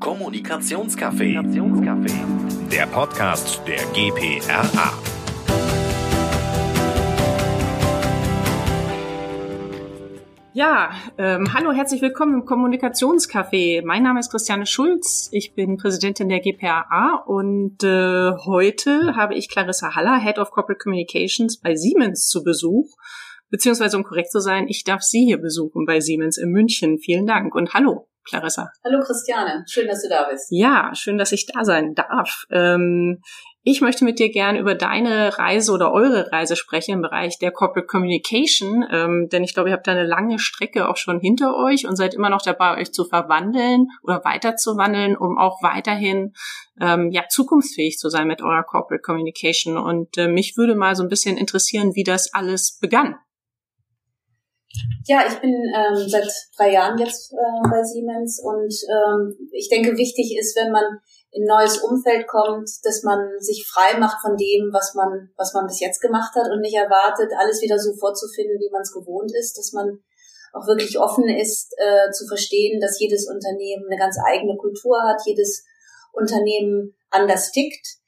Kommunikationscafé. Der Podcast der GPRA. Ja, ähm, hallo, herzlich willkommen im Kommunikationscafé. Mein Name ist Christiane Schulz. Ich bin Präsidentin der GPRA und äh, heute habe ich Clarissa Haller, Head of Corporate Communications bei Siemens zu Besuch. Beziehungsweise, um korrekt zu sein, ich darf Sie hier besuchen bei Siemens in München. Vielen Dank und hallo. Clarissa. Hallo Christiane, schön, dass du da bist. Ja, schön, dass ich da sein darf. Ähm, ich möchte mit dir gerne über deine Reise oder eure Reise sprechen im Bereich der Corporate Communication, ähm, denn ich glaube, ihr habt da eine lange Strecke auch schon hinter euch und seid immer noch dabei, euch zu verwandeln oder weiterzuwandeln, um auch weiterhin ähm, ja zukunftsfähig zu sein mit eurer Corporate Communication. Und äh, mich würde mal so ein bisschen interessieren, wie das alles begann. Ja, ich bin ähm, seit drei Jahren jetzt äh, bei Siemens und ähm, ich denke, wichtig ist, wenn man in ein neues Umfeld kommt, dass man sich frei macht von dem, was man, was man bis jetzt gemacht hat und nicht erwartet, alles wieder so vorzufinden, wie man es gewohnt ist, dass man auch wirklich offen ist, äh, zu verstehen, dass jedes Unternehmen eine ganz eigene Kultur hat, jedes Unternehmen anders tickt.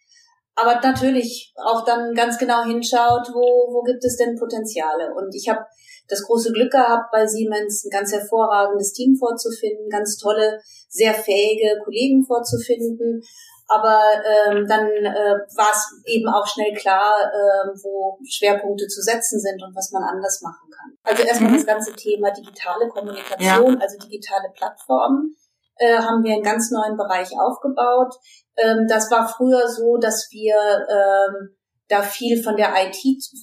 Aber natürlich auch dann ganz genau hinschaut, wo, wo gibt es denn Potenziale. Und ich habe das große Glück gehabt, bei Siemens ein ganz hervorragendes Team vorzufinden, ganz tolle, sehr fähige Kollegen vorzufinden. Aber ähm, dann äh, war es eben auch schnell klar, äh, wo Schwerpunkte zu setzen sind und was man anders machen kann. Also erstmal mhm. das ganze Thema digitale Kommunikation, ja. also digitale Plattformen, äh, haben wir einen ganz neuen Bereich aufgebaut. Ähm, das war früher so, dass wir ähm, da viel von der IT,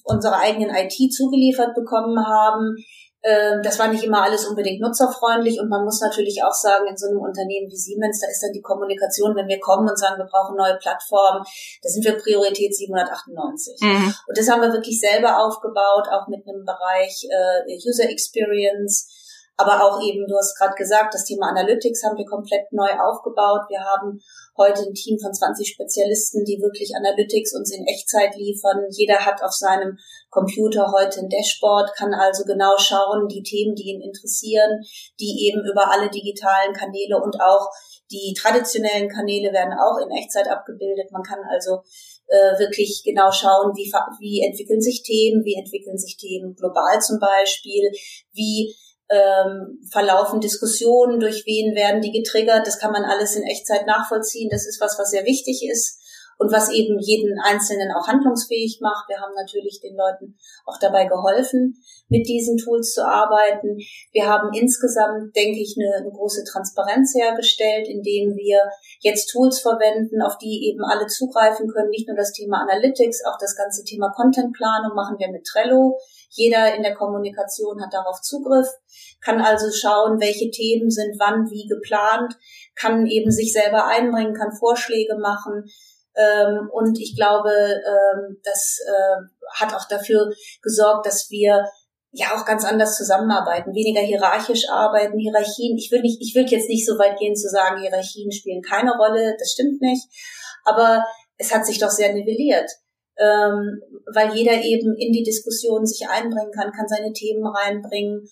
unserer eigenen IT zugeliefert bekommen haben. Ähm, das war nicht immer alles unbedingt nutzerfreundlich und man muss natürlich auch sagen, in so einem Unternehmen wie Siemens, da ist dann die Kommunikation, wenn wir kommen und sagen, wir brauchen neue Plattformen, da sind wir Priorität 798. Mhm. Und das haben wir wirklich selber aufgebaut, auch mit einem Bereich äh, User Experience, aber auch eben, du hast gerade gesagt, das Thema Analytics haben wir komplett neu aufgebaut. Wir haben heute ein Team von 20 Spezialisten, die wirklich Analytics uns in Echtzeit liefern. Jeder hat auf seinem Computer heute ein Dashboard, kann also genau schauen, die Themen, die ihn interessieren, die eben über alle digitalen Kanäle und auch die traditionellen Kanäle werden auch in Echtzeit abgebildet. Man kann also äh, wirklich genau schauen, wie, wie entwickeln sich Themen, wie entwickeln sich Themen global zum Beispiel, wie ähm, verlaufen Diskussionen, durch wen werden die getriggert. Das kann man alles in Echtzeit nachvollziehen. Das ist was, was sehr wichtig ist und was eben jeden Einzelnen auch handlungsfähig macht. Wir haben natürlich den Leuten auch dabei geholfen, mit diesen Tools zu arbeiten. Wir haben insgesamt, denke ich, eine, eine große Transparenz hergestellt, indem wir jetzt Tools verwenden, auf die eben alle zugreifen können. Nicht nur das Thema Analytics, auch das ganze Thema Contentplanung machen wir mit Trello. Jeder in der Kommunikation hat darauf Zugriff, kann also schauen, welche Themen sind wann wie geplant, kann eben sich selber einbringen, kann Vorschläge machen. Ähm, und ich glaube, ähm, das äh, hat auch dafür gesorgt, dass wir ja auch ganz anders zusammenarbeiten, weniger hierarchisch arbeiten, Hierarchien. Ich will nicht, ich will jetzt nicht so weit gehen zu sagen, Hierarchien spielen keine Rolle, das stimmt nicht. Aber es hat sich doch sehr nivelliert ähm, weil jeder eben in die Diskussion sich einbringen kann, kann seine Themen reinbringen.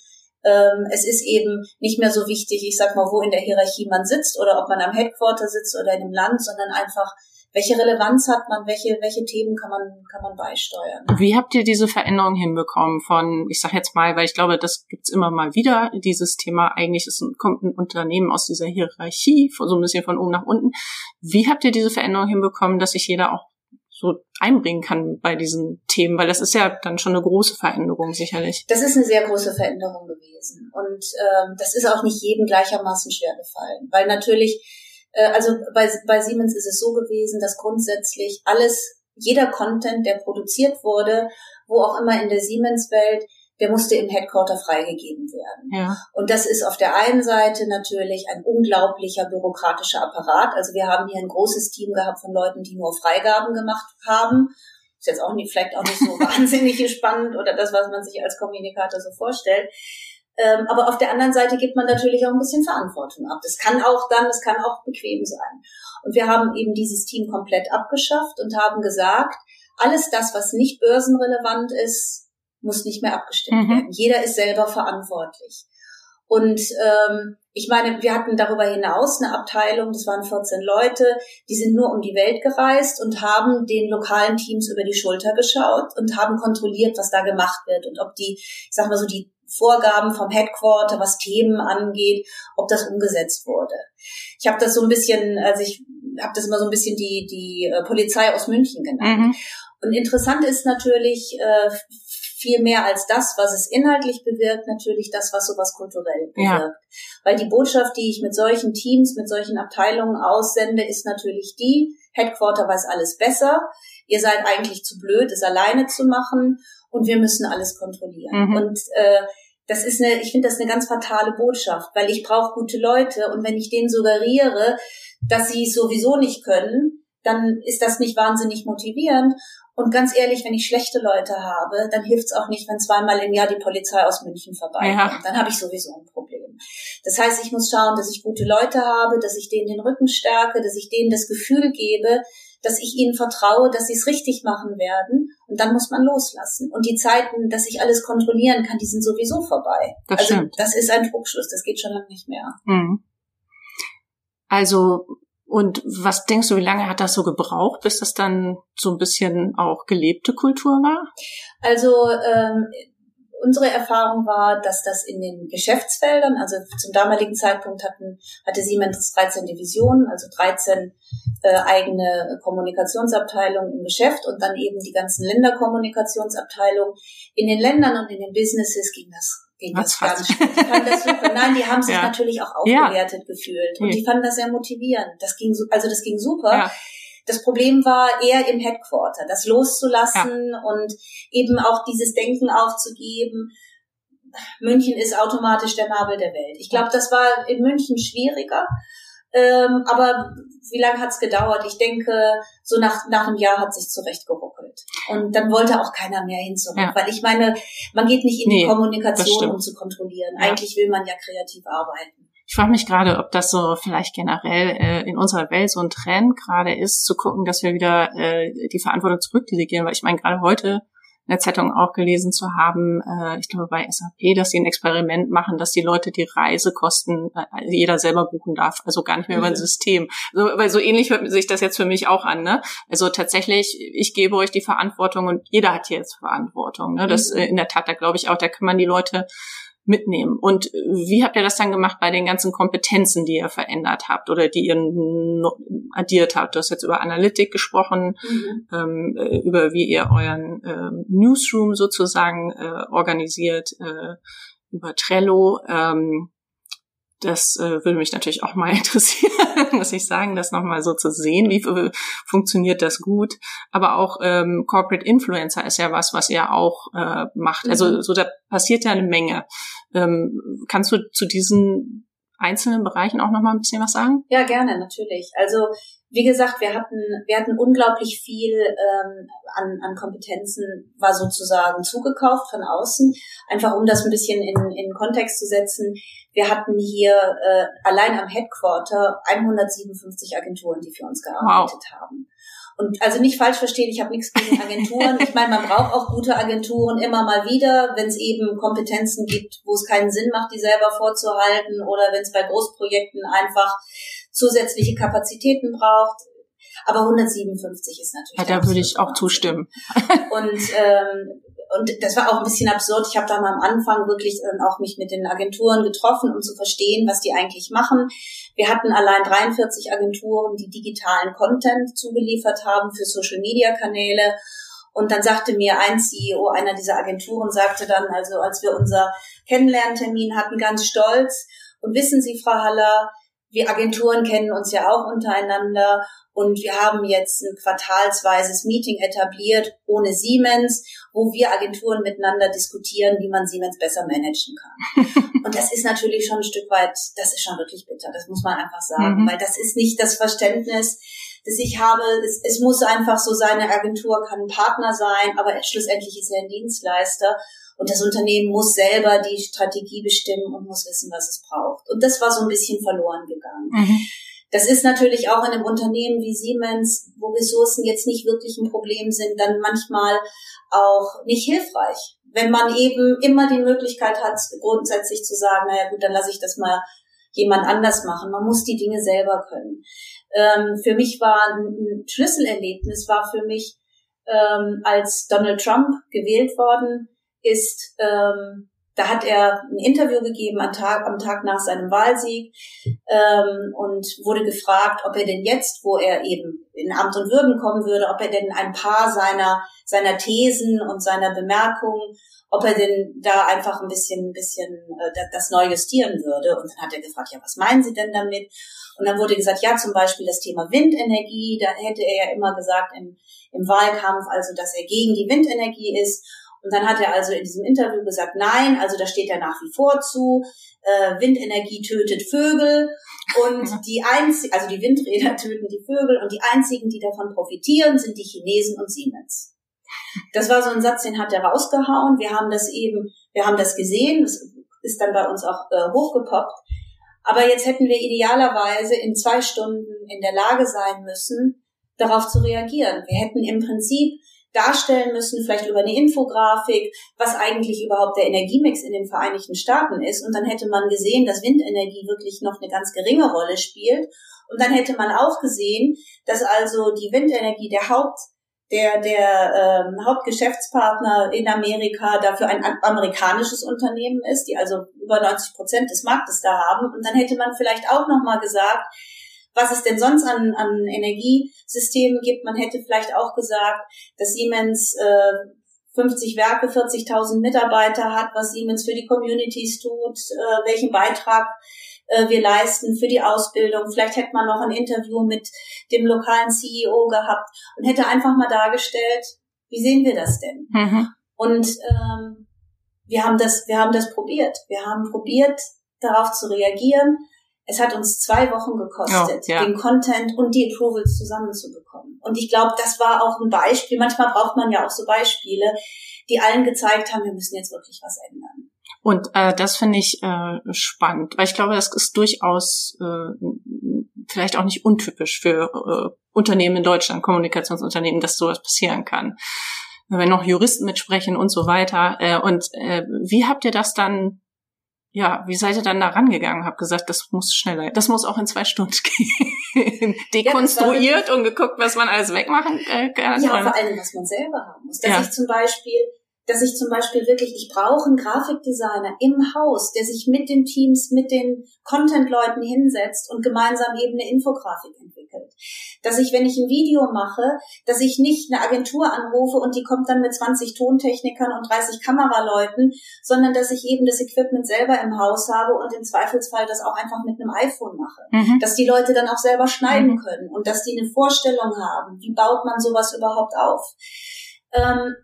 Ähm, es ist eben nicht mehr so wichtig, ich sag mal, wo in der Hierarchie man sitzt oder ob man am Headquarter sitzt oder in einem Land, sondern einfach, welche Relevanz hat man, welche, welche Themen kann man, kann man beisteuern. Wie habt ihr diese Veränderung hinbekommen von, ich sag jetzt mal, weil ich glaube, das gibt's immer mal wieder, dieses Thema, eigentlich ist ein, kommt ein Unternehmen aus dieser Hierarchie, so ein bisschen von oben nach unten. Wie habt ihr diese Veränderung hinbekommen, dass sich jeder auch so einbringen kann bei diesen Themen, weil das ist ja dann schon eine große Veränderung sicherlich. Das ist eine sehr große Veränderung gewesen und ähm, das ist auch nicht jedem gleichermaßen schwer gefallen, weil natürlich, also bei, bei Siemens ist es so gewesen, dass grundsätzlich alles, jeder Content, der produziert wurde, wo auch immer in der Siemens-Welt, der musste im Headquarter freigegeben werden. Ja. Und das ist auf der einen Seite natürlich ein unglaublicher bürokratischer Apparat. Also wir haben hier ein großes Team gehabt von Leuten, die nur Freigaben gemacht haben. Ist jetzt auch nicht, vielleicht auch nicht so wahnsinnig spannend oder das, was man sich als Kommunikator so vorstellt. Ähm, aber auf der anderen Seite gibt man natürlich auch ein bisschen Verantwortung ab. Das kann auch dann, das kann auch bequem sein. Und wir haben eben dieses Team komplett abgeschafft und haben gesagt, alles das, was nicht börsenrelevant ist, muss nicht mehr abgestimmt mhm. werden. Jeder ist selber verantwortlich. Und ähm, ich meine, wir hatten darüber hinaus eine Abteilung, das waren 14 Leute, die sind nur um die Welt gereist und haben den lokalen Teams über die Schulter geschaut und haben kontrolliert, was da gemacht wird und ob die, ich sag mal so, die Vorgaben vom Headquarter, was Themen angeht, ob das umgesetzt wurde. Ich habe das so ein bisschen, also ich habe das immer so ein bisschen die die äh, Polizei aus München genannt. Mhm. Und interessant ist natürlich äh, viel mehr als das, was es inhaltlich bewirkt, natürlich das, was sowas kulturell bewirkt. Ja. Weil die Botschaft, die ich mit solchen Teams, mit solchen Abteilungen aussende, ist natürlich die, Headquarter weiß alles besser, ihr seid eigentlich zu blöd, es alleine zu machen und wir müssen alles kontrollieren. Mhm. Und äh, das ist eine, ich finde das eine ganz fatale Botschaft, weil ich brauche gute Leute und wenn ich denen suggeriere, dass sie es sowieso nicht können, dann ist das nicht wahnsinnig motivierend. Und ganz ehrlich, wenn ich schlechte Leute habe, dann hilft es auch nicht, wenn zweimal im Jahr die Polizei aus München vorbeikommt. Ja. Dann habe ich sowieso ein Problem. Das heißt, ich muss schauen, dass ich gute Leute habe, dass ich denen den Rücken stärke, dass ich denen das Gefühl gebe, dass ich ihnen vertraue, dass sie es richtig machen werden. Und dann muss man loslassen. Und die Zeiten, dass ich alles kontrollieren kann, die sind sowieso vorbei. Das also stimmt. das ist ein Druckschluss, das geht schon lange nicht mehr. Mhm. Also und was denkst du, wie lange hat das so gebraucht, bis das dann so ein bisschen auch gelebte Kultur war? Also ähm, unsere Erfahrung war, dass das in den Geschäftsfeldern, also zum damaligen Zeitpunkt hatten, hatte Siemens 13 Divisionen, also 13 äh, eigene Kommunikationsabteilungen im Geschäft und dann eben die ganzen Länderkommunikationsabteilungen. In den Ländern und in den Businesses ging das ging das ganz gut. Die fanden das super. Nein, die haben sich ja. natürlich auch aufgewertet ja. gefühlt und die fanden das sehr motivierend. Das ging, also das ging super. Ja. Das Problem war eher im Headquarter, das loszulassen und eben auch dieses Denken aufzugeben. München ist automatisch der Nabel der Welt. Ich glaube, das war in München schwieriger. Ähm, aber wie lange hat's gedauert? Ich denke, so nach, nach einem Jahr hat sich zurechtgeruckelt. Und dann wollte auch keiner mehr hin zurück. Ja. Weil ich meine, man geht nicht in nee, die Kommunikation, um zu kontrollieren. Ja. Eigentlich will man ja kreativ arbeiten. Ich frage mich gerade, ob das so vielleicht generell äh, in unserer Welt so ein Trend gerade ist, zu gucken, dass wir wieder äh, die Verantwortung zurückdelegieren. Weil ich meine, gerade heute in der Zeitung auch gelesen zu haben, äh, ich glaube bei SAP, dass sie ein Experiment machen, dass die Leute die Reisekosten äh, jeder selber buchen darf, also gar nicht mehr mhm. über ein mhm. System. So, weil so ähnlich hört sich das jetzt für mich auch an. Ne? Also tatsächlich, ich gebe euch die Verantwortung und jeder hat hier jetzt Verantwortung. Ne? Das mhm. äh, in der Tat, da glaube ich auch, da kann man die Leute mitnehmen. Und wie habt ihr das dann gemacht bei den ganzen Kompetenzen, die ihr verändert habt oder die ihr addiert habt? Du hast jetzt über Analytik gesprochen, mhm. ähm, äh, über wie ihr euren ähm, Newsroom sozusagen äh, organisiert, äh, über Trello. Ähm, das äh, würde mich natürlich auch mal interessieren, muss ich sagen, das nochmal so zu sehen. Wie funktioniert das gut? Aber auch ähm, Corporate Influencer ist ja was, was ihr auch äh, macht. Also mhm. so da passiert ja eine Menge. Ähm, kannst du zu diesen einzelnen Bereichen auch nochmal ein bisschen was sagen? Ja, gerne, natürlich. Also wie gesagt, wir hatten, wir hatten unglaublich viel ähm, an, an Kompetenzen, war sozusagen zugekauft von außen. Einfach um das ein bisschen in, in Kontext zu setzen. Wir hatten hier äh, allein am Headquarter 157 Agenturen, die für uns gearbeitet wow. haben. Und also nicht falsch verstehen, ich habe nichts gegen Agenturen. Ich meine, man braucht auch gute Agenturen immer mal wieder, wenn es eben Kompetenzen gibt, wo es keinen Sinn macht, die selber vorzuhalten oder wenn es bei Großprojekten einfach zusätzliche Kapazitäten braucht. Aber 157 ist natürlich. Ja, da würde ich auch zustimmen. Und ähm, und das war auch ein bisschen absurd. Ich habe da mal am Anfang wirklich ähm, auch mich mit den Agenturen getroffen, um zu verstehen, was die eigentlich machen. Wir hatten allein 43 Agenturen, die digitalen Content zugeliefert haben für Social-Media-Kanäle. Und dann sagte mir ein CEO einer dieser Agenturen, sagte dann, also als wir unser Kennenlerntermin hatten, ganz stolz, und wissen Sie, Frau Haller, wir Agenturen kennen uns ja auch untereinander und wir haben jetzt ein quartalsweises Meeting etabliert ohne Siemens, wo wir Agenturen miteinander diskutieren, wie man Siemens besser managen kann. und das ist natürlich schon ein Stück weit, das ist schon wirklich bitter, das muss man einfach sagen, mhm. weil das ist nicht das Verständnis, das ich habe. Es, es muss einfach so sein, eine Agentur kann ein Partner sein, aber schlussendlich ist er ein Dienstleister. Und das Unternehmen muss selber die Strategie bestimmen und muss wissen, was es braucht. Und das war so ein bisschen verloren gegangen. Mhm. Das ist natürlich auch in einem Unternehmen wie Siemens, wo Ressourcen jetzt nicht wirklich ein Problem sind, dann manchmal auch nicht hilfreich, wenn man eben immer die Möglichkeit hat, grundsätzlich zu sagen, naja gut, dann lasse ich das mal jemand anders machen. Man muss die Dinge selber können. Ähm, für mich war ein Schlüsselerlebnis, war für mich, ähm, als Donald Trump gewählt worden ist, ähm, da hat er ein Interview gegeben am Tag, am Tag nach seinem Wahlsieg ähm, und wurde gefragt, ob er denn jetzt, wo er eben in Amt und Würden kommen würde, ob er denn ein paar seiner, seiner Thesen und seiner Bemerkungen, ob er denn da einfach ein bisschen, ein bisschen äh, das neu justieren würde. Und dann hat er gefragt, ja, was meinen Sie denn damit? Und dann wurde gesagt, ja, zum Beispiel das Thema Windenergie, da hätte er ja immer gesagt im, im Wahlkampf, also dass er gegen die Windenergie ist. Und dann hat er also in diesem Interview gesagt, nein, also da steht er nach wie vor zu, äh, Windenergie tötet Vögel und die einzigen, also die Windräder töten die Vögel und die einzigen, die davon profitieren, sind die Chinesen und Siemens. Das war so ein Satz, den hat er rausgehauen. Wir haben das eben, wir haben das gesehen, das ist dann bei uns auch äh, hochgepoppt. Aber jetzt hätten wir idealerweise in zwei Stunden in der Lage sein müssen, darauf zu reagieren. Wir hätten im Prinzip darstellen müssen, vielleicht über eine Infografik, was eigentlich überhaupt der Energiemix in den Vereinigten Staaten ist. Und dann hätte man gesehen, dass Windenergie wirklich noch eine ganz geringe Rolle spielt. Und dann hätte man auch gesehen, dass also die Windenergie der Haupt der, der ähm, Hauptgeschäftspartner in Amerika dafür ein amerikanisches Unternehmen ist, die also über 90 Prozent des Marktes da haben. Und dann hätte man vielleicht auch nochmal gesagt, was es denn sonst an, an Energiesystemen gibt. Man hätte vielleicht auch gesagt, dass Siemens äh, 50 Werke, 40.000 Mitarbeiter hat, was Siemens für die Communities tut, äh, welchen Beitrag äh, wir leisten für die Ausbildung. Vielleicht hätte man noch ein Interview mit dem lokalen CEO gehabt und hätte einfach mal dargestellt, wie sehen wir das denn? Mhm. Und ähm, wir haben das, wir haben das probiert. Wir haben probiert, darauf zu reagieren. Es hat uns zwei Wochen gekostet, oh, ja. den Content und die Approvals zusammenzubekommen. Und ich glaube, das war auch ein Beispiel. Manchmal braucht man ja auch so Beispiele, die allen gezeigt haben, wir müssen jetzt wirklich was ändern. Und äh, das finde ich äh, spannend, weil ich glaube, das ist durchaus äh, vielleicht auch nicht untypisch für äh, Unternehmen in Deutschland, Kommunikationsunternehmen, dass sowas passieren kann. Wenn noch Juristen mitsprechen und so weiter. Äh, und äh, wie habt ihr das dann ja, wie seid ihr dann da rangegangen? Hab gesagt, das muss schneller, das muss auch in zwei Stunden gehen. Dekonstruiert ja, und geguckt, was man alles wegmachen äh, kann. Ja, vor allem, was man selber haben muss. Dass ja. ich zum Beispiel dass ich zum Beispiel wirklich, ich brauche einen Grafikdesigner im Haus, der sich mit den Teams, mit den Content-Leuten hinsetzt und gemeinsam eben eine Infografik entwickelt. Dass ich, wenn ich ein Video mache, dass ich nicht eine Agentur anrufe und die kommt dann mit 20 Tontechnikern und 30 Kameraleuten, sondern dass ich eben das Equipment selber im Haus habe und im Zweifelsfall das auch einfach mit einem iPhone mache. Mhm. Dass die Leute dann auch selber schneiden mhm. können und dass die eine Vorstellung haben, wie baut man sowas überhaupt auf. Ähm,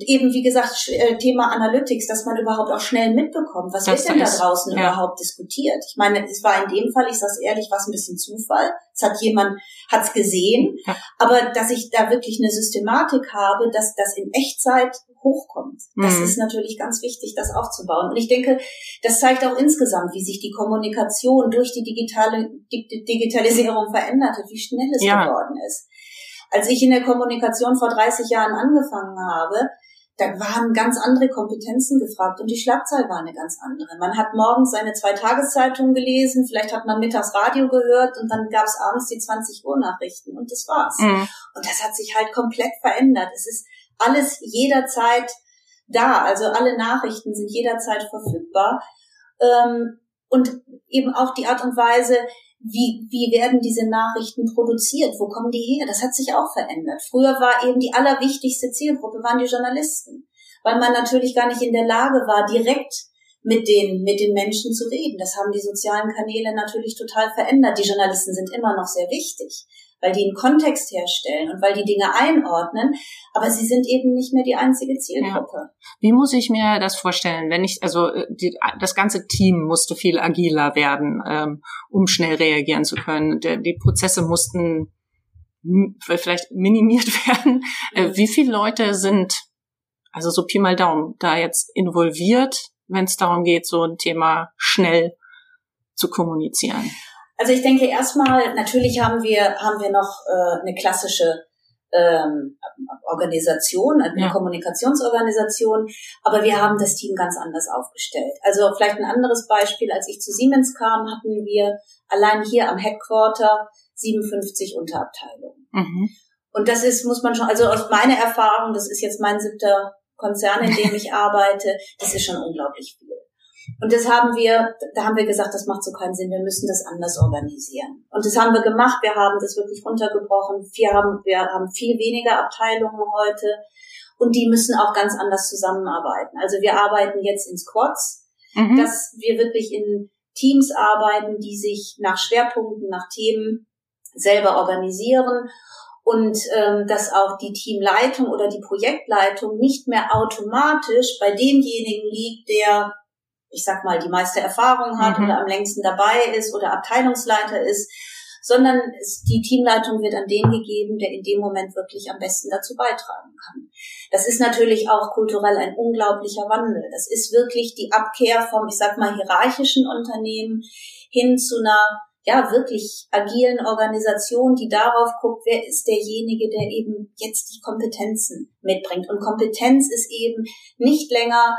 eben, wie gesagt, äh, Thema Analytics, dass man überhaupt auch schnell mitbekommt, was das wird denn da draußen ja. überhaupt diskutiert. Ich meine, es war in dem Fall, ich sage ehrlich, was ein bisschen Zufall. Es hat jemand, hat's gesehen, ja. aber dass ich da wirklich eine Systematik habe, dass das in Echtzeit hochkommt. Das mhm. ist natürlich ganz wichtig, das aufzubauen. Und ich denke, das zeigt auch insgesamt, wie sich die Kommunikation durch die digitale die Digitalisierung verändert hat, wie schnell es ja. geworden ist. Als ich in der Kommunikation vor 30 Jahren angefangen habe, da waren ganz andere Kompetenzen gefragt und die Schlagzahl war eine ganz andere. Man hat morgens seine zwei Tageszeitungen gelesen, vielleicht hat man mittags Radio gehört und dann gab es abends die 20 Uhr Nachrichten und das war's. Mhm. Und das hat sich halt komplett verändert. Es ist alles jederzeit da, also alle Nachrichten sind jederzeit verfügbar. Ähm, und eben auch die Art und Weise, wie, wie werden diese Nachrichten produziert? Wo kommen die her? Das hat sich auch verändert. Früher war eben die allerwichtigste Zielgruppe, waren die Journalisten, weil man natürlich gar nicht in der Lage war, direkt mit den, mit den Menschen zu reden. Das haben die sozialen Kanäle natürlich total verändert. Die Journalisten sind immer noch sehr wichtig weil die einen Kontext herstellen und weil die Dinge einordnen, aber sie sind eben nicht mehr die einzige Zielgruppe. Ja. Wie muss ich mir das vorstellen, wenn ich, also äh, die, das ganze Team musste viel agiler werden, ähm, um schnell reagieren zu können. Der, die Prozesse mussten vielleicht minimiert werden. Äh, wie viele Leute sind, also so Pi mal Daumen, da jetzt involviert, wenn es darum geht, so ein Thema schnell zu kommunizieren? Also ich denke erstmal, natürlich haben wir, haben wir noch äh, eine klassische ähm, Organisation, eine ja. Kommunikationsorganisation, aber wir haben das Team ganz anders aufgestellt. Also vielleicht ein anderes Beispiel, als ich zu Siemens kam, hatten wir allein hier am Headquarter 57 Unterabteilungen. Mhm. Und das ist, muss man schon, also aus meiner Erfahrung, das ist jetzt mein siebter Konzern, in dem ich arbeite, das ist schon unglaublich viel. Und das haben wir, da haben wir gesagt, das macht so keinen Sinn, wir müssen das anders organisieren. Und das haben wir gemacht, wir haben das wirklich runtergebrochen. Wir haben, wir haben viel weniger Abteilungen heute und die müssen auch ganz anders zusammenarbeiten. Also wir arbeiten jetzt in Squads, mhm. dass wir wirklich in Teams arbeiten, die sich nach Schwerpunkten, nach Themen selber organisieren und ähm, dass auch die Teamleitung oder die Projektleitung nicht mehr automatisch bei demjenigen liegt, der ich sag mal, die meiste Erfahrung hat mhm. oder am längsten dabei ist oder Abteilungsleiter ist, sondern die Teamleitung wird an den gegeben, der in dem Moment wirklich am besten dazu beitragen kann. Das ist natürlich auch kulturell ein unglaublicher Wandel. Das ist wirklich die Abkehr vom, ich sag mal, hierarchischen Unternehmen hin zu einer ja, wirklich agilen Organisation, die darauf guckt, wer ist derjenige, der eben jetzt die Kompetenzen mitbringt. Und Kompetenz ist eben nicht länger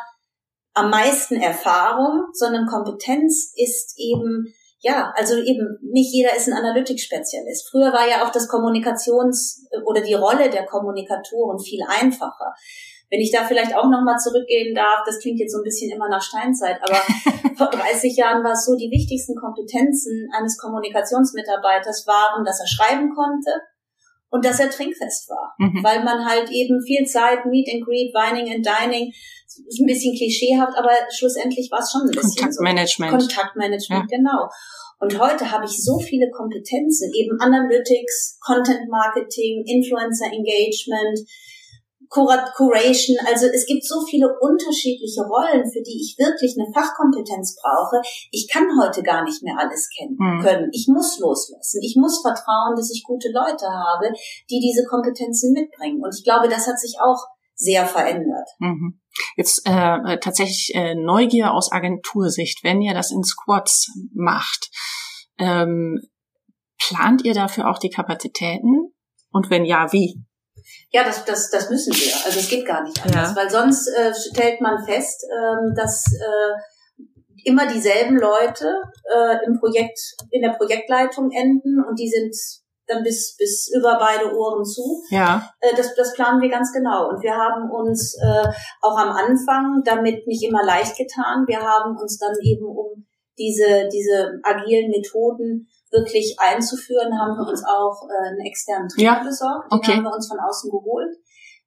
am meisten Erfahrung, sondern Kompetenz ist eben, ja, also eben nicht jeder ist ein Analytics-Spezialist. Früher war ja auch das Kommunikations- oder die Rolle der Kommunikatoren viel einfacher. Wenn ich da vielleicht auch nochmal zurückgehen darf, das klingt jetzt so ein bisschen immer nach Steinzeit, aber vor 30 Jahren war es so, die wichtigsten Kompetenzen eines Kommunikationsmitarbeiters waren, dass er schreiben konnte, und dass er trinkfest war, mhm. weil man halt eben viel Zeit, Meet and Greet, Wining and Dining, ist ein bisschen klischeehaft, aber schlussendlich war es schon ein bisschen Kontaktmanagement. So. Kontaktmanagement, ja. genau. Und heute habe ich so viele Kompetenzen, eben Analytics, Content Marketing, Influencer Engagement, Curation. Also es gibt so viele unterschiedliche Rollen, für die ich wirklich eine Fachkompetenz brauche. Ich kann heute gar nicht mehr alles kennen hm. können. Ich muss loslassen. Ich muss vertrauen, dass ich gute Leute habe, die diese Kompetenzen mitbringen. Und ich glaube, das hat sich auch sehr verändert. Mhm. Jetzt äh, tatsächlich äh, Neugier aus Agentursicht, wenn ihr das in Squads macht, ähm, plant ihr dafür auch die Kapazitäten? Und wenn ja, wie? Ja, das, das, das müssen wir. Also es geht gar nicht anders, ja. weil sonst äh, stellt man fest, ähm, dass äh, immer dieselben Leute äh, im Projekt, in der Projektleitung enden und die sind dann bis, bis über beide Ohren zu. Ja. Äh, das, das planen wir ganz genau. Und wir haben uns äh, auch am Anfang damit nicht immer leicht getan. Wir haben uns dann eben um diese, diese agilen Methoden wirklich einzuführen, haben wir uns auch äh, einen externen Trainer ja. besorgt. Den okay. haben wir uns von außen geholt,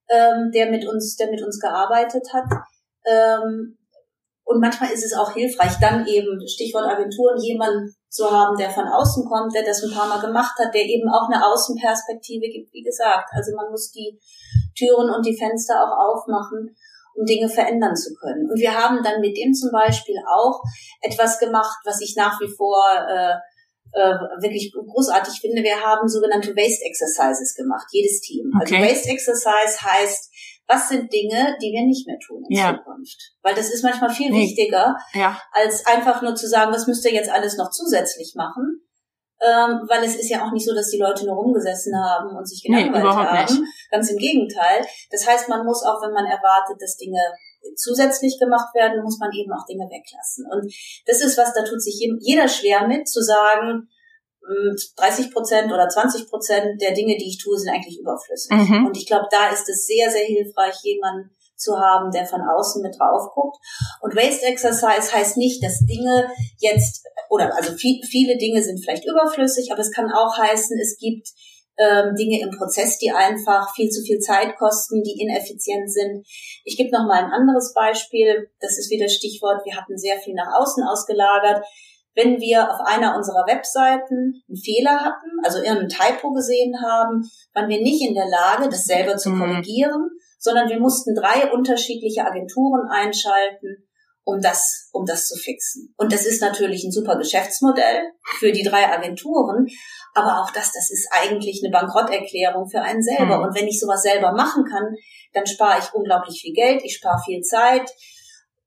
ähm, der mit uns, der mit uns gearbeitet hat. Ähm, und manchmal ist es auch hilfreich, dann eben, Stichwort Agenturen, jemanden zu haben, der von außen kommt, der das ein paar Mal gemacht hat, der eben auch eine Außenperspektive gibt, wie gesagt. Also man muss die Türen und die Fenster auch aufmachen, um Dinge verändern zu können. Und wir haben dann mit dem zum Beispiel auch etwas gemacht, was ich nach wie vor äh, äh, wirklich großartig finde. Wir haben sogenannte Waste Exercises gemacht, jedes Team. Also okay. Also Waste Exercise heißt, was sind Dinge, die wir nicht mehr tun in ja. Zukunft? Weil das ist manchmal viel nee. wichtiger, ja. als einfach nur zu sagen, was müsst ihr jetzt alles noch zusätzlich machen. Ähm, weil es ist ja auch nicht so, dass die Leute nur rumgesessen haben und sich gelangweilt nee, haben. Nicht. Ganz im Gegenteil. Das heißt, man muss auch, wenn man erwartet, dass Dinge zusätzlich gemacht werden, muss man eben auch Dinge weglassen. Und das ist was, da tut sich jeder schwer mit, zu sagen, 30 hm, Prozent oder 20 Prozent der Dinge, die ich tue, sind eigentlich überflüssig. Mhm. Und ich glaube, da ist es sehr, sehr hilfreich, jemanden zu haben, der von außen mit drauf guckt. Und Waste Exercise heißt nicht, dass Dinge jetzt, oder also viel, viele Dinge sind vielleicht überflüssig, aber es kann auch heißen, es gibt ähm, Dinge im Prozess, die einfach viel zu viel Zeit kosten, die ineffizient sind. Ich gebe noch mal ein anderes Beispiel. Das ist wieder Stichwort. Wir hatten sehr viel nach außen ausgelagert. Wenn wir auf einer unserer Webseiten einen Fehler hatten, also irgendeinen Typo gesehen haben, waren wir nicht in der Lage, das selber zu mhm. korrigieren, sondern wir mussten drei unterschiedliche Agenturen einschalten, um das, um das zu fixen. Und das ist natürlich ein super Geschäftsmodell für die drei Agenturen. Aber auch das, das ist eigentlich eine Bankrotterklärung für einen selber. Mhm. Und wenn ich sowas selber machen kann, dann spare ich unglaublich viel Geld, ich spare viel Zeit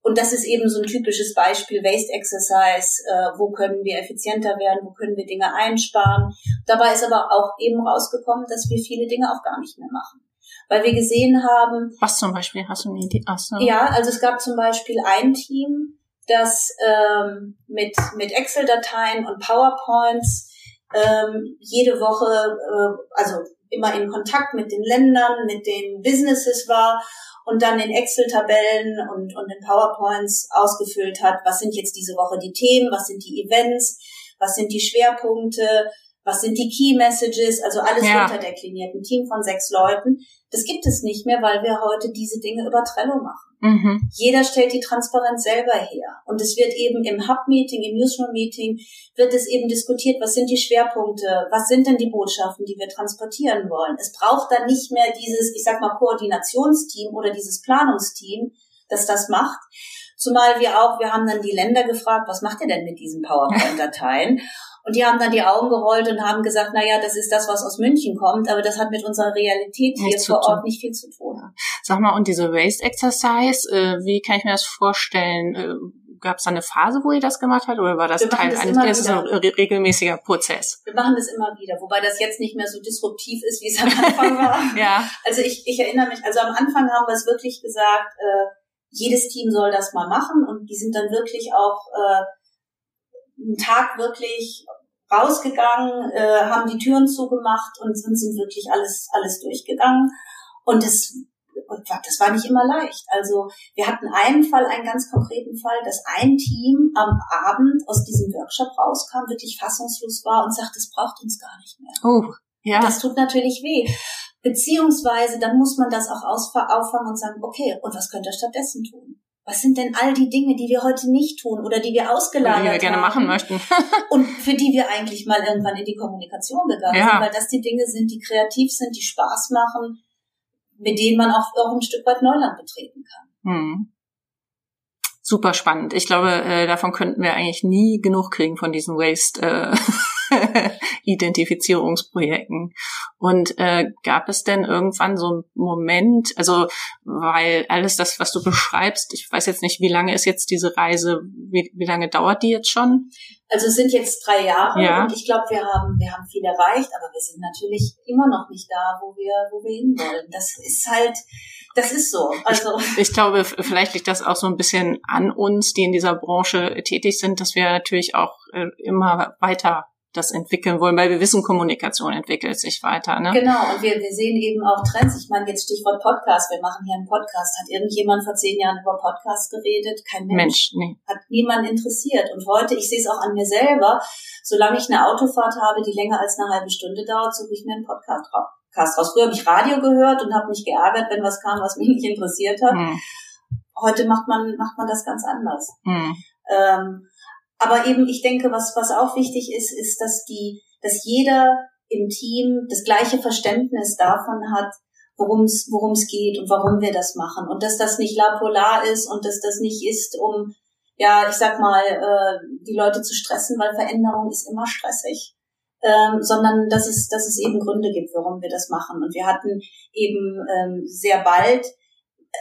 und das ist eben so ein typisches Beispiel Waste Exercise. Äh, wo können wir effizienter werden? Wo können wir Dinge einsparen? Dabei ist aber auch eben rausgekommen, dass wir viele Dinge auch gar nicht mehr machen. Weil wir gesehen haben. Was zum Beispiel? Hast du eine Idee? Ach so. Ja, also es gab zum Beispiel ein Team, das ähm, mit, mit Excel-Dateien und PowerPoints ähm, jede Woche, äh, also immer in Kontakt mit den Ländern, mit den Businesses war und dann in Excel-Tabellen und, und in PowerPoints ausgefüllt hat, was sind jetzt diese Woche die Themen, was sind die Events, was sind die Schwerpunkte, was sind die Key Messages, also alles ja. runterdekliniert, ein Team von sechs Leuten. Das gibt es nicht mehr, weil wir heute diese Dinge über Trello machen. Mhm. Jeder stellt die Transparenz selber her. Und es wird eben im Hub-Meeting, im Newsroom-Meeting, wird es eben diskutiert, was sind die Schwerpunkte, was sind denn die Botschaften, die wir transportieren wollen. Es braucht dann nicht mehr dieses, ich sag mal, Koordinationsteam oder dieses Planungsteam, das das macht, Zumal wir auch, wir haben dann die Länder gefragt, was macht ihr denn mit diesen PowerPoint-Dateien? Und die haben dann die Augen gerollt und haben gesagt, na ja, das ist das, was aus München kommt, aber das hat mit unserer Realität hier vor Ort nicht viel zu tun. Sag mal, und diese Waste Exercise, äh, wie kann ich mir das vorstellen? Äh, Gab es da eine Phase, wo ihr das gemacht habt, oder war das Teil das eines, das ist ein regelmäßiger Prozess? Wir machen das immer wieder, wobei das jetzt nicht mehr so disruptiv ist, wie es am Anfang war. ja. Also ich, ich erinnere mich, also am Anfang haben wir es wirklich gesagt, äh, jedes Team soll das mal machen und die sind dann wirklich auch äh, einen Tag wirklich rausgegangen, äh, haben die Türen zugemacht und sind, sind wirklich alles, alles durchgegangen. Und das, das war nicht immer leicht. Also wir hatten einen Fall, einen ganz konkreten Fall, dass ein Team am Abend aus diesem Workshop rauskam, wirklich fassungslos war und sagt, das braucht uns gar nicht mehr. Oh, ja. Das tut natürlich weh. Beziehungsweise dann muss man das auch auffangen und sagen, okay, und was könnt ihr stattdessen tun? was sind denn all die Dinge, die wir heute nicht tun oder die wir ausgelagert haben? Die wir gerne machen möchten. und für die wir eigentlich mal irgendwann in die Kommunikation gegangen ja. sind, weil das die Dinge sind, die kreativ sind, die Spaß machen, mit denen man auch, auch ein Stück weit Neuland betreten kann. Hm. Super spannend. Ich glaube, äh, davon könnten wir eigentlich nie genug kriegen von diesen Waste. Äh Identifizierungsprojekten. Und äh, gab es denn irgendwann so einen Moment, also weil alles das, was du beschreibst, ich weiß jetzt nicht, wie lange ist jetzt diese Reise, wie, wie lange dauert die jetzt schon? Also es sind jetzt drei Jahre ja. und ich glaube, wir haben, wir haben viel erreicht, aber wir sind natürlich immer noch nicht da, wo wir, wo wir hinwollen. Das ist halt, das ist so. Also ich, ich, glaube, vielleicht liegt das auch so ein bisschen an uns, die in dieser Branche tätig sind, dass wir natürlich auch äh, immer weiter das entwickeln wollen, weil wir wissen, Kommunikation entwickelt sich weiter. Ne? Genau, und wir, wir sehen eben auch Trends. Ich meine, jetzt Stichwort Podcast, wir machen hier einen Podcast. Hat irgendjemand vor zehn Jahren über Podcast geredet? Kein Mensch. Mensch nee. Hat niemand interessiert. Und heute, ich sehe es auch an mir selber, solange ich eine Autofahrt habe, die länger als eine halbe Stunde dauert, suche ich mir einen Podcast raus. Früher habe ich Radio gehört und habe mich geärgert, wenn was kam, was mich nicht interessiert hat. Hm. Heute macht man, macht man das ganz anders. Hm. Ähm, aber eben, ich denke, was, was auch wichtig ist, ist, dass die, dass jeder im Team das gleiche Verständnis davon hat, worum es worum es geht und warum wir das machen und dass das nicht la polar ist und dass das nicht ist, um ja, ich sag mal, äh, die Leute zu stressen, weil Veränderung ist immer stressig, ähm, sondern dass es dass es eben Gründe gibt, warum wir das machen. Und wir hatten eben ähm, sehr bald,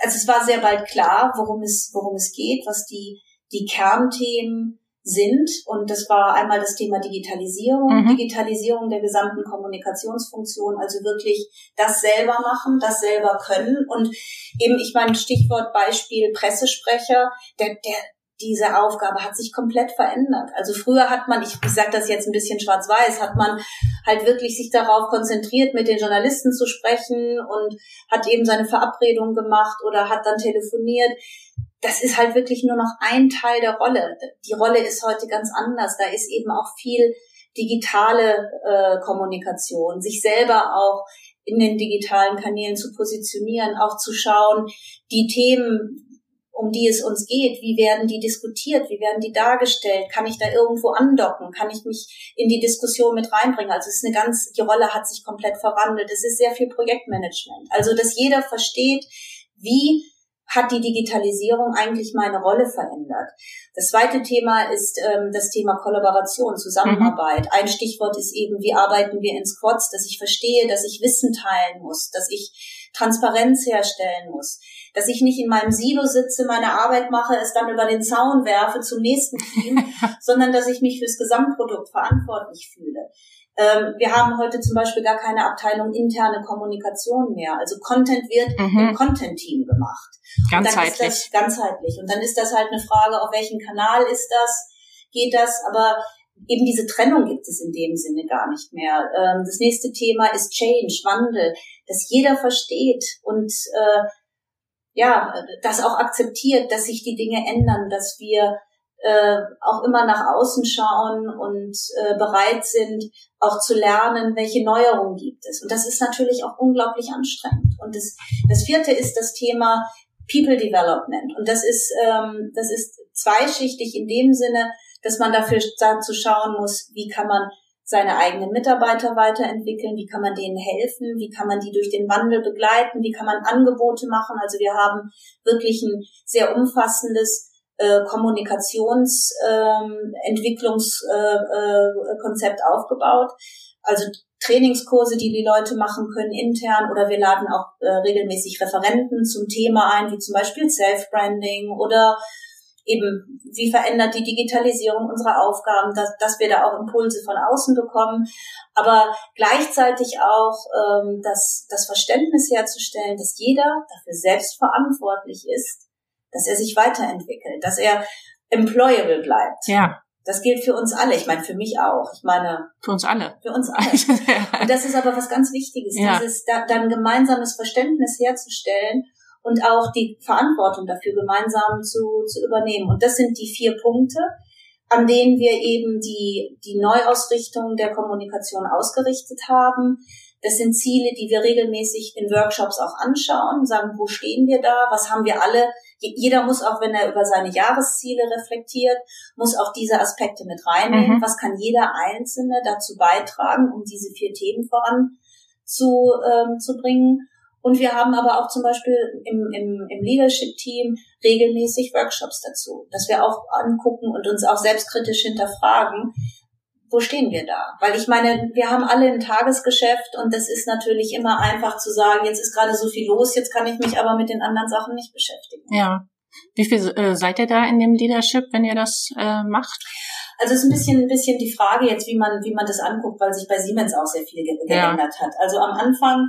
also es war sehr bald klar, worum es worum es geht, was die die Kernthemen sind. Und das war einmal das Thema Digitalisierung, mhm. Digitalisierung der gesamten Kommunikationsfunktion, also wirklich das selber machen, das selber können. Und eben, ich meine, Stichwort Beispiel Pressesprecher, der, der, diese Aufgabe hat sich komplett verändert. Also früher hat man, ich, ich sage das jetzt ein bisschen schwarz-weiß, hat man halt wirklich sich darauf konzentriert, mit den Journalisten zu sprechen und hat eben seine Verabredung gemacht oder hat dann telefoniert das ist halt wirklich nur noch ein Teil der Rolle. Die Rolle ist heute ganz anders. Da ist eben auch viel digitale äh, Kommunikation, sich selber auch in den digitalen Kanälen zu positionieren, auch zu schauen, die Themen, um die es uns geht, wie werden die diskutiert, wie werden die dargestellt, kann ich da irgendwo andocken, kann ich mich in die Diskussion mit reinbringen. Also es ist eine ganz, die Rolle hat sich komplett verwandelt. Es ist sehr viel Projektmanagement. Also dass jeder versteht, wie hat die Digitalisierung eigentlich meine Rolle verändert. Das zweite Thema ist ähm, das Thema Kollaboration, Zusammenarbeit. Mhm. Ein Stichwort ist eben, wie arbeiten wir in Squads, dass ich verstehe, dass ich Wissen teilen muss, dass ich Transparenz herstellen muss, dass ich nicht in meinem Silo sitze, meine Arbeit mache, es dann über den Zaun werfe zum nächsten Team, sondern dass ich mich fürs Gesamtprodukt verantwortlich fühle. Ähm, wir haben heute zum Beispiel gar keine Abteilung interne Kommunikation mehr. Also Content wird mhm. im Content-Team gemacht. Ganzheitlich. ganzheitlich. Und dann ist das halt eine Frage, auf welchem Kanal ist das, geht das, aber eben diese Trennung gibt es in dem Sinne gar nicht mehr. Ähm, das nächste Thema ist Change, Wandel, dass jeder versteht und äh, ja, das auch akzeptiert, dass sich die Dinge ändern, dass wir äh, auch immer nach außen schauen und äh, bereit sind, auch zu lernen, welche Neuerungen gibt es. Und das ist natürlich auch unglaublich anstrengend. Und das, das vierte ist das Thema People Development. Und das ist, ähm, das ist zweischichtig in dem Sinne, dass man dafür dazu schauen muss, wie kann man seine eigenen Mitarbeiter weiterentwickeln, wie kann man denen helfen, wie kann man die durch den Wandel begleiten, wie kann man Angebote machen. Also wir haben wirklich ein sehr umfassendes äh, Kommunikationsentwicklungskonzept äh, äh, aufgebaut. Also Trainingskurse, die die Leute machen können intern oder wir laden auch äh, regelmäßig Referenten zum Thema ein, wie zum Beispiel Self-Branding oder eben, wie verändert die Digitalisierung unsere Aufgaben, dass, dass wir da auch Impulse von außen bekommen, aber gleichzeitig auch ähm, das, das Verständnis herzustellen, dass jeder dafür selbst verantwortlich ist, dass er sich weiterentwickelt, dass er employable bleibt. Ja. Das gilt für uns alle. Ich meine, für mich auch. Ich meine. Für uns alle. Für uns alle. Und das ist aber was ganz Wichtiges, ja. dieses da, dann gemeinsames Verständnis herzustellen und auch die Verantwortung dafür gemeinsam zu, zu übernehmen. Und das sind die vier Punkte, an denen wir eben die, die Neuausrichtung der Kommunikation ausgerichtet haben. Das sind Ziele, die wir regelmäßig in Workshops auch anschauen, sagen, wo stehen wir da, was haben wir alle jeder muss auch, wenn er über seine Jahresziele reflektiert, muss auch diese Aspekte mit reinnehmen. Mhm. Was kann jeder Einzelne dazu beitragen, um diese vier Themen voran zu, ähm, zu bringen? Und wir haben aber auch zum Beispiel im, im, im Leadership-Team regelmäßig Workshops dazu, dass wir auch angucken und uns auch selbstkritisch hinterfragen, wo stehen wir da? Weil ich meine, wir haben alle ein Tagesgeschäft und das ist natürlich immer einfach zu sagen, jetzt ist gerade so viel los, jetzt kann ich mich aber mit den anderen Sachen nicht beschäftigen. Ja. Wie viel äh, seid ihr da in dem Leadership, wenn ihr das äh, macht? Also es ist ein bisschen, ein bisschen die Frage jetzt, wie man, wie man das anguckt, weil sich bei Siemens auch sehr viel ge geändert ja. hat. Also am Anfang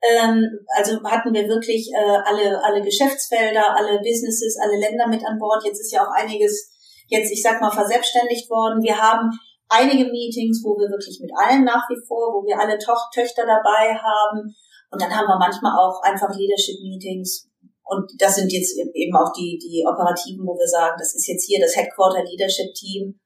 ähm, also hatten wir wirklich äh, alle, alle Geschäftsfelder, alle Businesses, alle Länder mit an Bord. Jetzt ist ja auch einiges jetzt, ich sag mal, verselbstständigt worden. Wir haben einige Meetings, wo wir wirklich mit allen nach wie vor, wo wir alle Toch Töchter dabei haben. Und dann haben wir manchmal auch einfach Leadership-Meetings. Und das sind jetzt eben auch die, die operativen, wo wir sagen, das ist jetzt hier das Headquarter Leadership Team.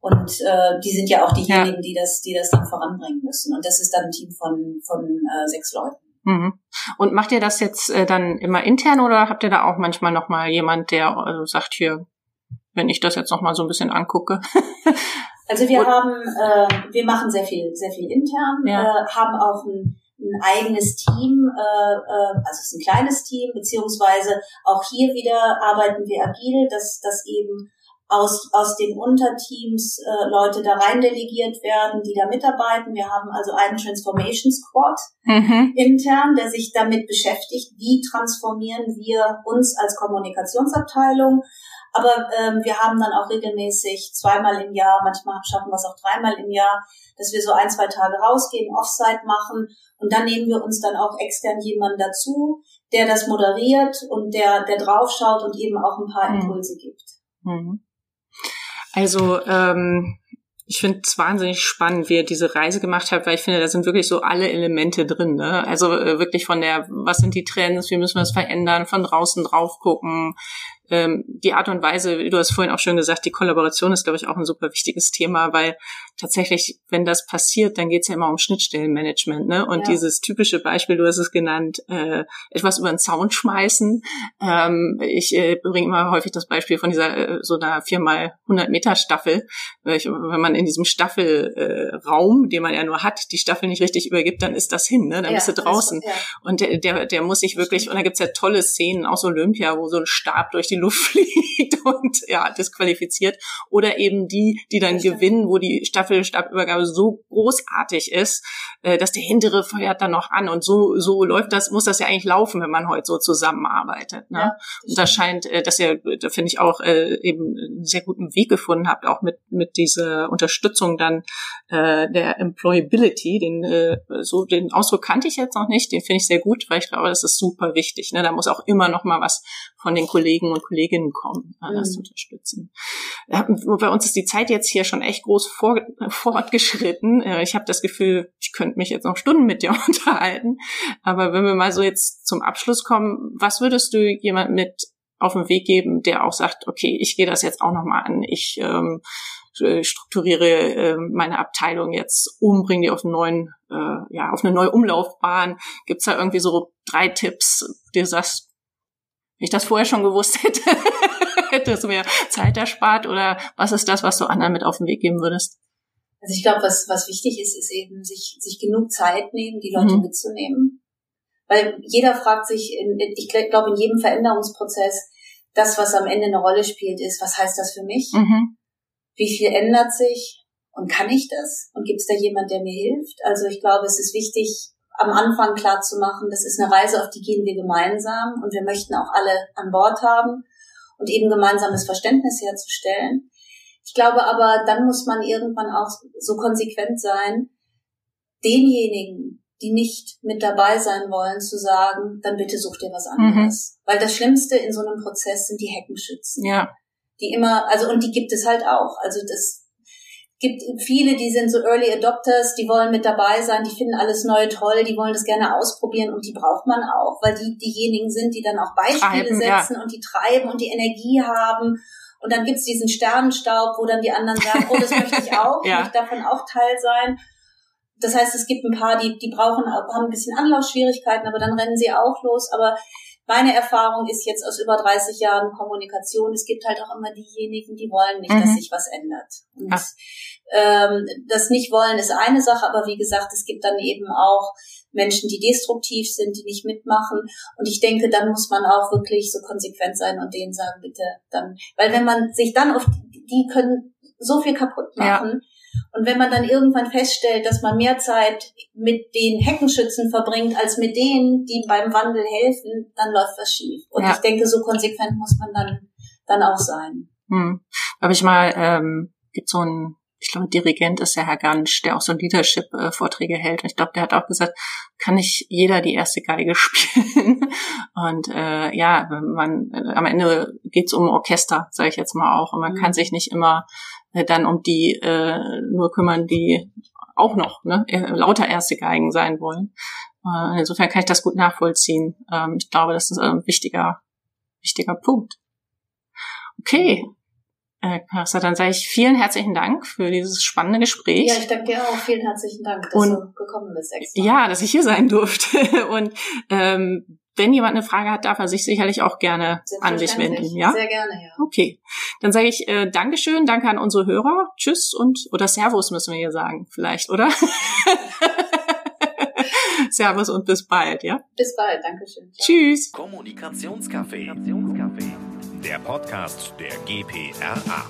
Und äh, die sind ja auch diejenigen, ja. die das, die das dann voranbringen müssen. Und das ist dann ein Team von, von äh, sechs Leuten. Mhm. Und macht ihr das jetzt äh, dann immer intern oder habt ihr da auch manchmal nochmal jemand, der also sagt hier, wenn ich das jetzt nochmal so ein bisschen angucke? Also wir haben, äh, wir machen sehr viel, sehr viel intern, ja. äh, haben auch ein, ein eigenes Team, äh, äh, also es ist ein kleines Team, beziehungsweise auch hier wieder arbeiten wir agil, dass, dass eben aus, aus den Unterteams äh, Leute da rein delegiert werden, die da mitarbeiten. Wir haben also einen Transformation Squad mhm. intern, der sich damit beschäftigt, wie transformieren wir uns als Kommunikationsabteilung. Aber ähm, wir haben dann auch regelmäßig zweimal im Jahr, manchmal schaffen wir es auch dreimal im Jahr, dass wir so ein, zwei Tage rausgehen, Offsite machen und dann nehmen wir uns dann auch extern jemanden dazu, der das moderiert und der, der draufschaut und eben auch ein paar mhm. Impulse gibt. Also ähm, ich finde es wahnsinnig spannend, wie ihr diese Reise gemacht habt, weil ich finde, da sind wirklich so alle Elemente drin. Ne? Also äh, wirklich von der, was sind die Trends, wie müssen wir es verändern, von draußen drauf gucken, ähm, die Art und Weise, wie du hast vorhin auch schön gesagt, die Kollaboration ist, glaube ich, auch ein super wichtiges Thema, weil tatsächlich, wenn das passiert, dann geht es ja immer um Schnittstellenmanagement. Ne? Und ja. dieses typische Beispiel, du hast es genannt, äh, etwas über den Zaun schmeißen. Ähm, ich äh, bringe immer häufig das Beispiel von dieser äh, so einer 4x 100 Meter Staffel. Ich, wenn man in diesem Staffelraum, äh, den man ja nur hat, die Staffel nicht richtig übergibt, dann ist das hin. Ne? Dann ja, bist du draußen. Ist, ja. Und der, der, der muss sich wirklich, und da gibt's ja tolle Szenen aus Olympia, wo so ein Stab durch die Luft fliegt und ja, disqualifiziert. Oder eben die, die dann gewinnen, wo die Staffelstabübergabe so großartig ist, äh, dass der hintere feuert dann noch an. Und so, so läuft das, muss das ja eigentlich laufen, wenn man heute so zusammenarbeitet. Ne? Ja, und das scheint, äh, dass ihr, da finde ich auch äh, eben einen sehr guten Weg gefunden habt, auch mit, mit dieser Unterstützung dann äh, der Employability, den äh, so den Ausdruck kannte ich jetzt noch nicht, den finde ich sehr gut, weil ich glaube, das ist super wichtig. Ne? Da muss auch immer noch mal was von den Kollegen und Kolleginnen kommen, äh, das mhm. zu unterstützen. Ja, bei uns ist die Zeit jetzt hier schon echt groß vor, fortgeschritten. Äh, ich habe das Gefühl, ich könnte mich jetzt noch Stunden mit dir unterhalten. Aber wenn wir mal so jetzt zum Abschluss kommen, was würdest du jemand mit auf den Weg geben, der auch sagt, okay, ich gehe das jetzt auch noch mal an. Ich ähm, äh, strukturiere äh, meine Abteilung jetzt um, bringe die auf einen neuen, äh, ja, auf eine neue Umlaufbahn. Gibt's da irgendwie so drei Tipps, die du sagst, ich das vorher schon gewusst hätte, hättest du mir Zeit erspart oder was ist das, was du anderen mit auf den Weg geben würdest? Also ich glaube, was, was wichtig ist, ist eben, sich, sich genug Zeit nehmen, die Leute mhm. mitzunehmen. Weil jeder fragt sich, in, ich glaube, in jedem Veränderungsprozess, das, was am Ende eine Rolle spielt, ist, was heißt das für mich? Mhm wie viel ändert sich und kann ich das? Und gibt es da jemand, der mir hilft? Also ich glaube, es ist wichtig, am Anfang klar zu machen, das ist eine Reise, auf die gehen wir gemeinsam und wir möchten auch alle an Bord haben und eben gemeinsames Verständnis herzustellen. Ich glaube aber, dann muss man irgendwann auch so konsequent sein, denjenigen, die nicht mit dabei sein wollen, zu sagen, dann bitte such dir was mhm. anderes. Mhm. Weil das Schlimmste in so einem Prozess sind die Heckenschützen. Ja die immer, also und die gibt es halt auch. Also das gibt viele, die sind so Early Adopters, die wollen mit dabei sein, die finden alles Neue toll, die wollen das gerne ausprobieren und die braucht man auch, weil die diejenigen sind, die dann auch Beispiele treiben, setzen ja. und die treiben und die Energie haben. Und dann gibt's diesen Sternenstaub, wo dann die anderen sagen, oh, das möchte ich auch, ja. ich möchte davon auch Teil sein. Das heißt, es gibt ein paar, die, die brauchen, haben ein bisschen Anlaufschwierigkeiten, aber dann rennen sie auch los. Aber meine Erfahrung ist jetzt aus über 30 Jahren Kommunikation, es gibt halt auch immer diejenigen, die wollen nicht, mhm. dass sich was ändert. Und ähm, das Nicht-Wollen ist eine Sache, aber wie gesagt, es gibt dann eben auch Menschen, die destruktiv sind, die nicht mitmachen. Und ich denke, dann muss man auch wirklich so konsequent sein und denen sagen, bitte dann, weil wenn man sich dann auf, die können so viel kaputt machen. Ja und wenn man dann irgendwann feststellt, dass man mehr Zeit mit den Heckenschützen verbringt, als mit denen, die beim Wandel helfen, dann läuft was schief. Und ja. ich denke, so konsequent muss man dann, dann auch sein. Hm. Habe ich mal, ähm, gibt so ein, ich glaube, Dirigent ist der Herr Gansch, der auch so Leadership-Vorträge hält. Und ich glaube, der hat auch gesagt, kann nicht jeder die erste Geige spielen. Und äh, ja, man äh, am Ende geht's um Orchester, sage ich jetzt mal auch. Und man mhm. kann sich nicht immer dann um die äh, nur kümmern, die auch noch ne, lauter erste Geigen sein wollen. Äh, insofern kann ich das gut nachvollziehen. Ähm, ich glaube, das ist ein wichtiger, wichtiger Punkt. Okay. Äh, Carissa, dann sage ich vielen herzlichen Dank für dieses spannende Gespräch. Ja, ich danke dir auch. Vielen herzlichen Dank, dass und, du gekommen bist. Extra. Ja, dass ich hier sein durfte. Und ähm, wenn jemand eine Frage hat, darf er sich sicherlich auch gerne an dich wenden. Ja? Sehr gerne, ja. Okay. Dann sage ich äh, Dankeschön, danke an unsere Hörer. Tschüss und oder Servus müssen wir hier sagen, vielleicht, oder? Servus und bis bald, ja? Bis bald, Dankeschön. Ciao. Tschüss. Kommunikationscafé. Der Podcast der GPRA.